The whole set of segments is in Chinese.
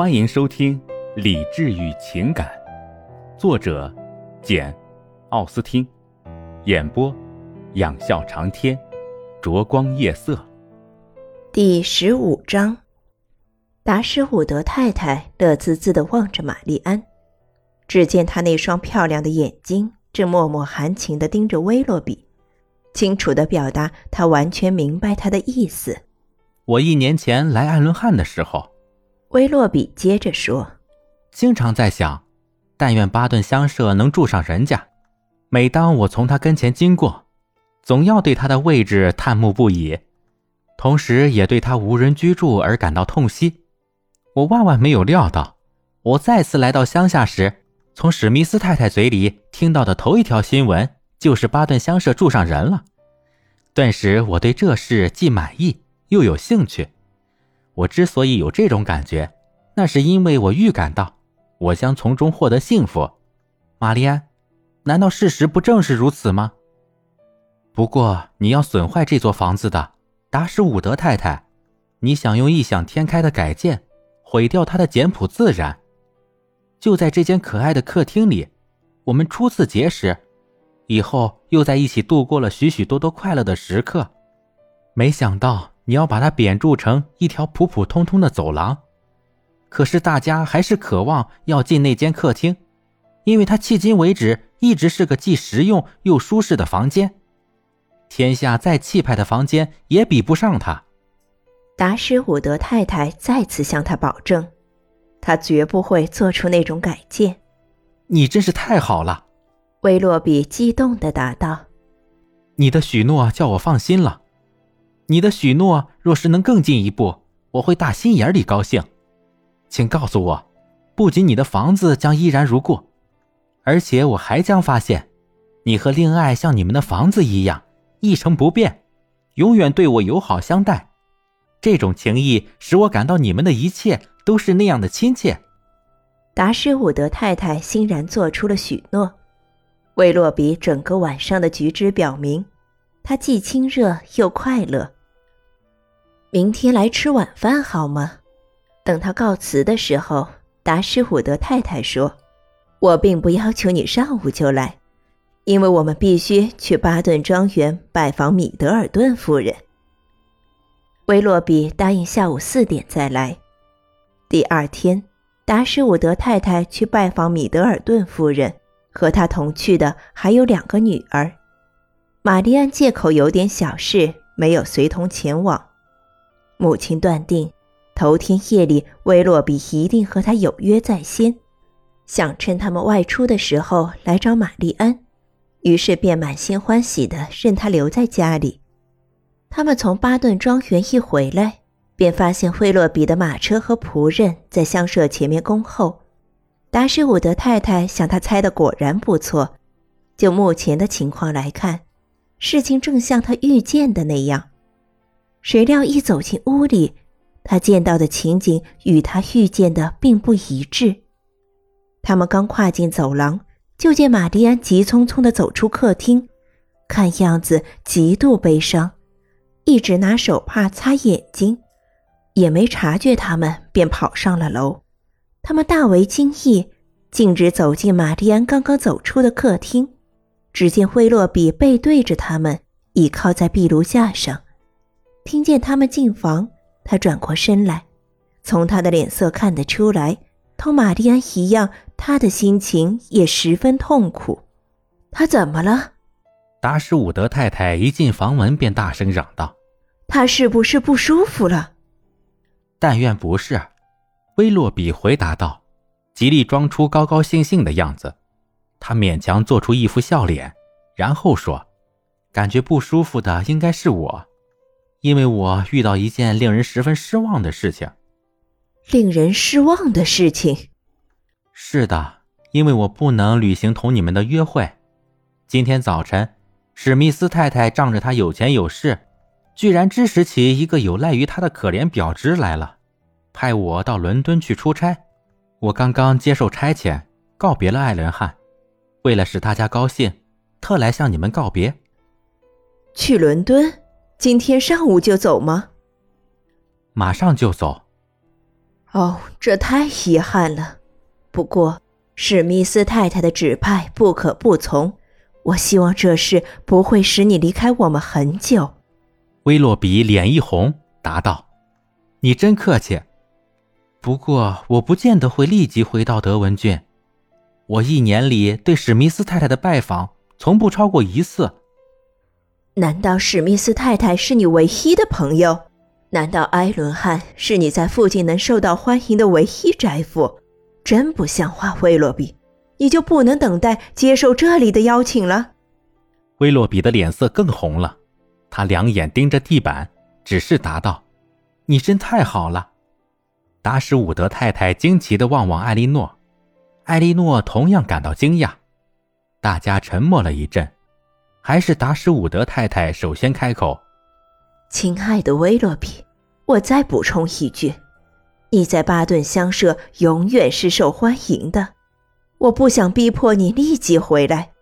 欢迎收听《理智与情感》，作者简·奥斯汀，演播仰笑长天，灼光夜色。第十五章，达什伍德太太乐滋滋的望着玛丽安，只见她那双漂亮的眼睛正默默含情的盯着威洛比，清楚的表达她完全明白他的意思。我一年前来艾伦汉的时候。威洛比接着说：“经常在想，但愿巴顿乡舍能住上人家。每当我从他跟前经过，总要对他的位置叹慕不已，同时也对他无人居住而感到痛惜。我万万没有料到，我再次来到乡下时，从史密斯太太嘴里听到的头一条新闻就是巴顿乡舍住上人了。顿时，我对这事既满意又有兴趣。”我之所以有这种感觉，那是因为我预感到我将从中获得幸福。玛丽安，难道事实不正是如此吗？不过你要损坏这座房子的达什伍德太太，你想用异想天开的改建毁掉它的简朴自然。就在这间可爱的客厅里，我们初次结识，以后又在一起度过了许许多多快乐的时刻。没想到。你要把它贬铸成一条普普通通的走廊，可是大家还是渴望要进那间客厅，因为它迄今为止一直是个既实用又舒适的房间。天下再气派的房间也比不上它。达什伍德太太再次向他保证，他绝不会做出那种改建。你真是太好了，威洛比激动地答道：“你的许诺叫我放心了。”你的许诺若是能更进一步，我会大心眼里高兴。请告诉我，不仅你的房子将依然如故，而且我还将发现，你和令爱像你们的房子一样一成不变，永远对我友好相待。这种情谊使我感到你们的一切都是那样的亲切。达什伍德太太欣然做出了许诺。魏洛比整个晚上的举止表明，他既亲热又快乐。明天来吃晚饭好吗？等他告辞的时候，达什伍德太太说：“我并不要求你上午就来，因为我们必须去巴顿庄园拜访米德尔顿夫人。”威洛比答应下午四点再来。第二天，达什伍德太太去拜访米德尔顿夫人，和她同去的还有两个女儿。玛丽安借口有点小事，没有随同前往。母亲断定，头天夜里威洛比一定和他有约在先，想趁他们外出的时候来找玛丽安，于是便满心欢喜的任他留在家里。他们从巴顿庄园一回来，便发现惠洛比的马车和仆人在乡舍前面恭候。达什伍德太太想，他猜的果然不错。就目前的情况来看，事情正像他预见的那样。谁料一走进屋里，他见到的情景与他预见的并不一致。他们刚跨进走廊，就见玛丽安急匆匆地走出客厅，看样子极度悲伤，一直拿手帕擦眼睛，也没察觉他们，便跑上了楼。他们大为惊异，径直走进玛丽安刚刚走出的客厅，只见惠洛比背对着他们，倚靠在壁炉架上。听见他们进房，他转过身来，从他的脸色看得出来，同玛丽安一样，他的心情也十分痛苦。他怎么了？达什伍德太太一进房门便大声嚷道：“他是不是不舒服了？”但愿不是，威洛比回答道，极力装出高高兴兴的样子。他勉强做出一副笑脸，然后说：“感觉不舒服的应该是我。”因为我遇到一件令人十分失望的事情，令人失望的事情。是的，因为我不能履行同你们的约会。今天早晨，史密斯太太仗着她有钱有势，居然支持起一个有赖于她的可怜表侄来了，派我到伦敦去出差。我刚刚接受差遣，告别了艾伦汉，为了使大家高兴，特来向你们告别。去伦敦。今天上午就走吗？马上就走。哦，这太遗憾了。不过，史密斯太太的指派不可不从。我希望这事不会使你离开我们很久。威洛比脸一红，答道：“你真客气。不过，我不见得会立即回到德文郡。我一年里对史密斯太太的拜访，从不超过一次。难道史密斯太太是你唯一的朋友？难道埃伦汉是你在附近能受到欢迎的唯一宅夫？真不像话，威洛比。”你就不能等待接受这里的邀请了？威洛比的脸色更红了，他两眼盯着地板，只是答道：“你真太好了。”达什伍德太太惊奇地望望艾莉诺，艾莉诺同样感到惊讶。大家沉默了一阵，还是达什伍德太太首先开口：“亲爱的威洛比，我再补充一句，你在巴顿乡舍永远是受欢迎的。”我不想逼迫你立即回来，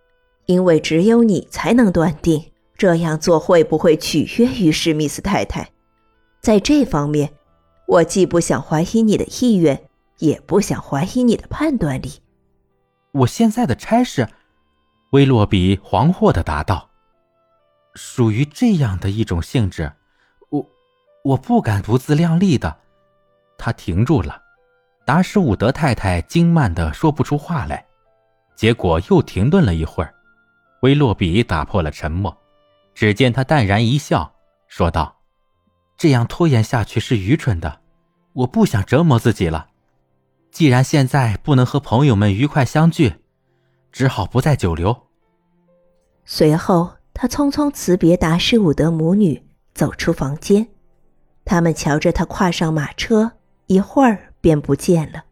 因为只有你才能断定这样做会不会取悦于史密斯太太。在这方面，我既不想怀疑你的意愿，也不想怀疑你的判断力。我现在的差事，威洛比惶惑地答道：“属于这样的一种性质，我我不敢不自量力的。”他停住了。达什伍德太太惊慢的说不出话来，结果又停顿了一会儿。威洛比打破了沉默，只见他淡然一笑，说道：“这样拖延下去是愚蠢的，我不想折磨自己了。既然现在不能和朋友们愉快相聚，只好不再久留。”随后，他匆匆辞别达什伍德母女，走出房间。他们瞧着他跨上马车，一会儿。便不见了。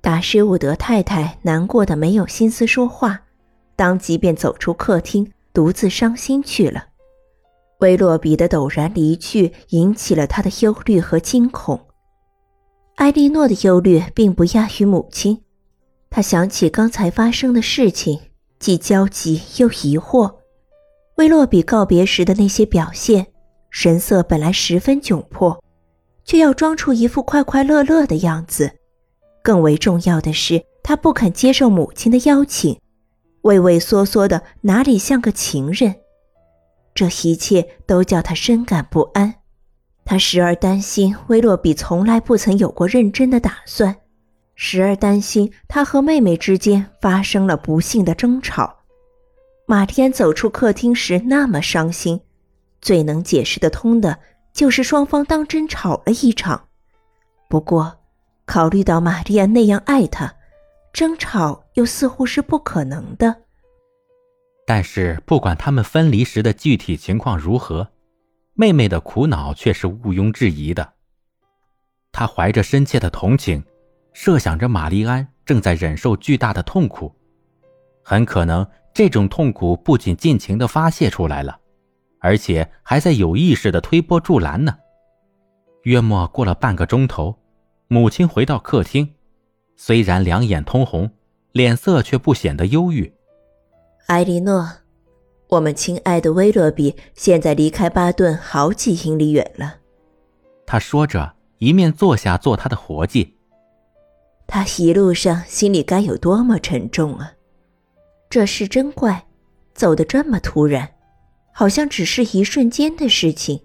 达什伍德太太难过的没有心思说话，当即便走出客厅，独自伤心去了。威洛比的陡然离去引起了他的忧虑和惊恐。艾莉诺的忧虑并不亚于母亲，他想起刚才发生的事情，既焦急又疑惑。威洛比告别时的那些表现，神色本来十分窘迫。却要装出一副快快乐乐的样子，更为重要的是，他不肯接受母亲的邀请，畏畏缩缩的，哪里像个情人？这一切都叫他深感不安。他时而担心威洛比从来不曾有过认真的打算，时而担心他和妹妹之间发生了不幸的争吵。马天走出客厅时那么伤心，最能解释得通的。就是双方当真吵了一场，不过，考虑到玛丽亚那样爱他，争吵又似乎是不可能的。但是，不管他们分离时的具体情况如何，妹妹的苦恼却是毋庸置疑的。她怀着深切的同情，设想着玛丽安正在忍受巨大的痛苦，很可能这种痛苦不仅尽情的发泄出来了。而且还在有意识的推波助澜呢。约莫过了半个钟头，母亲回到客厅，虽然两眼通红，脸色却不显得忧郁。埃莉诺，我们亲爱的威勒比现在离开巴顿好几英里远了。他说着，一面坐下做他的活计。他一路上心里该有多么沉重啊！这事真怪，走得这么突然。好像只是一瞬间的事情。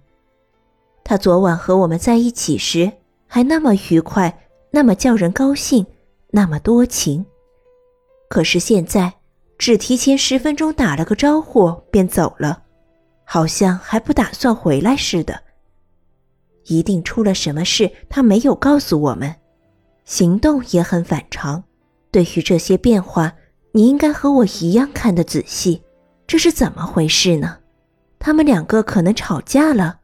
他昨晚和我们在一起时还那么愉快，那么叫人高兴，那么多情。可是现在只提前十分钟打了个招呼便走了，好像还不打算回来似的。一定出了什么事，他没有告诉我们。行动也很反常。对于这些变化，你应该和我一样看得仔细。这是怎么回事呢？他们两个可能吵架了，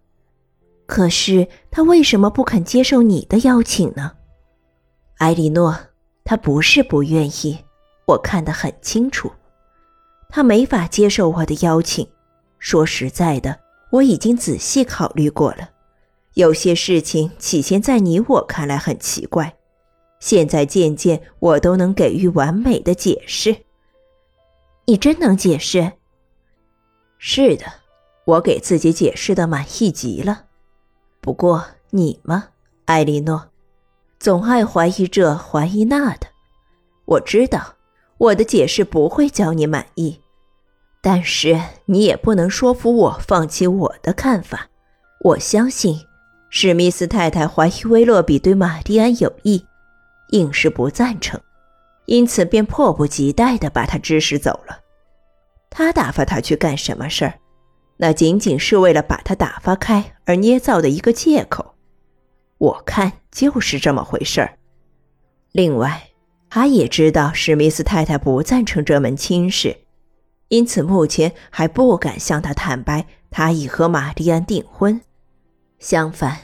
可是他为什么不肯接受你的邀请呢？埃莉诺，他不是不愿意，我看得很清楚，他没法接受我的邀请。说实在的，我已经仔细考虑过了，有些事情起先在你我看来很奇怪，现在渐渐我都能给予完美的解释。你真能解释？是的。我给自己解释的满意极了，不过你嘛，艾莉诺，总爱怀疑这怀疑那的。我知道我的解释不会叫你满意，但是你也不能说服我放弃我的看法。我相信史密斯太太怀疑威洛比对玛丽安有意，硬是不赞成，因此便迫不及待地把他指使走了。他打发他去干什么事儿？那仅仅是为了把他打发开而捏造的一个借口。我看就是这么回事儿。另外，他也知道史密斯太太不赞成这门亲事，因此目前还不敢向他坦白他已和玛丽安订婚。相反，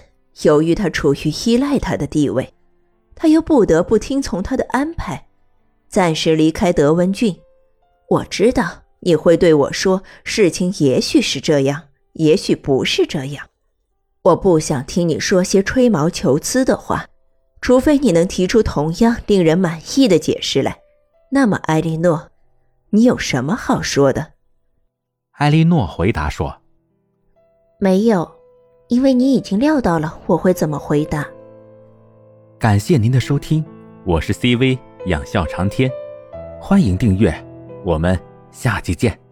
由于他处于依赖他的地位，他又不得不听从他的安排，暂时离开德文郡。我知道你会对我说，事情也许是这样，也许不是这样。我不想听你说些吹毛求疵的话，除非你能提出同样令人满意的解释来。那么，艾莉诺，你有什么好说的？艾莉诺回答说：“没有。”因为你已经料到了我会怎么回答。感谢您的收听，我是 CV 养笑长天，欢迎订阅，我们下期见。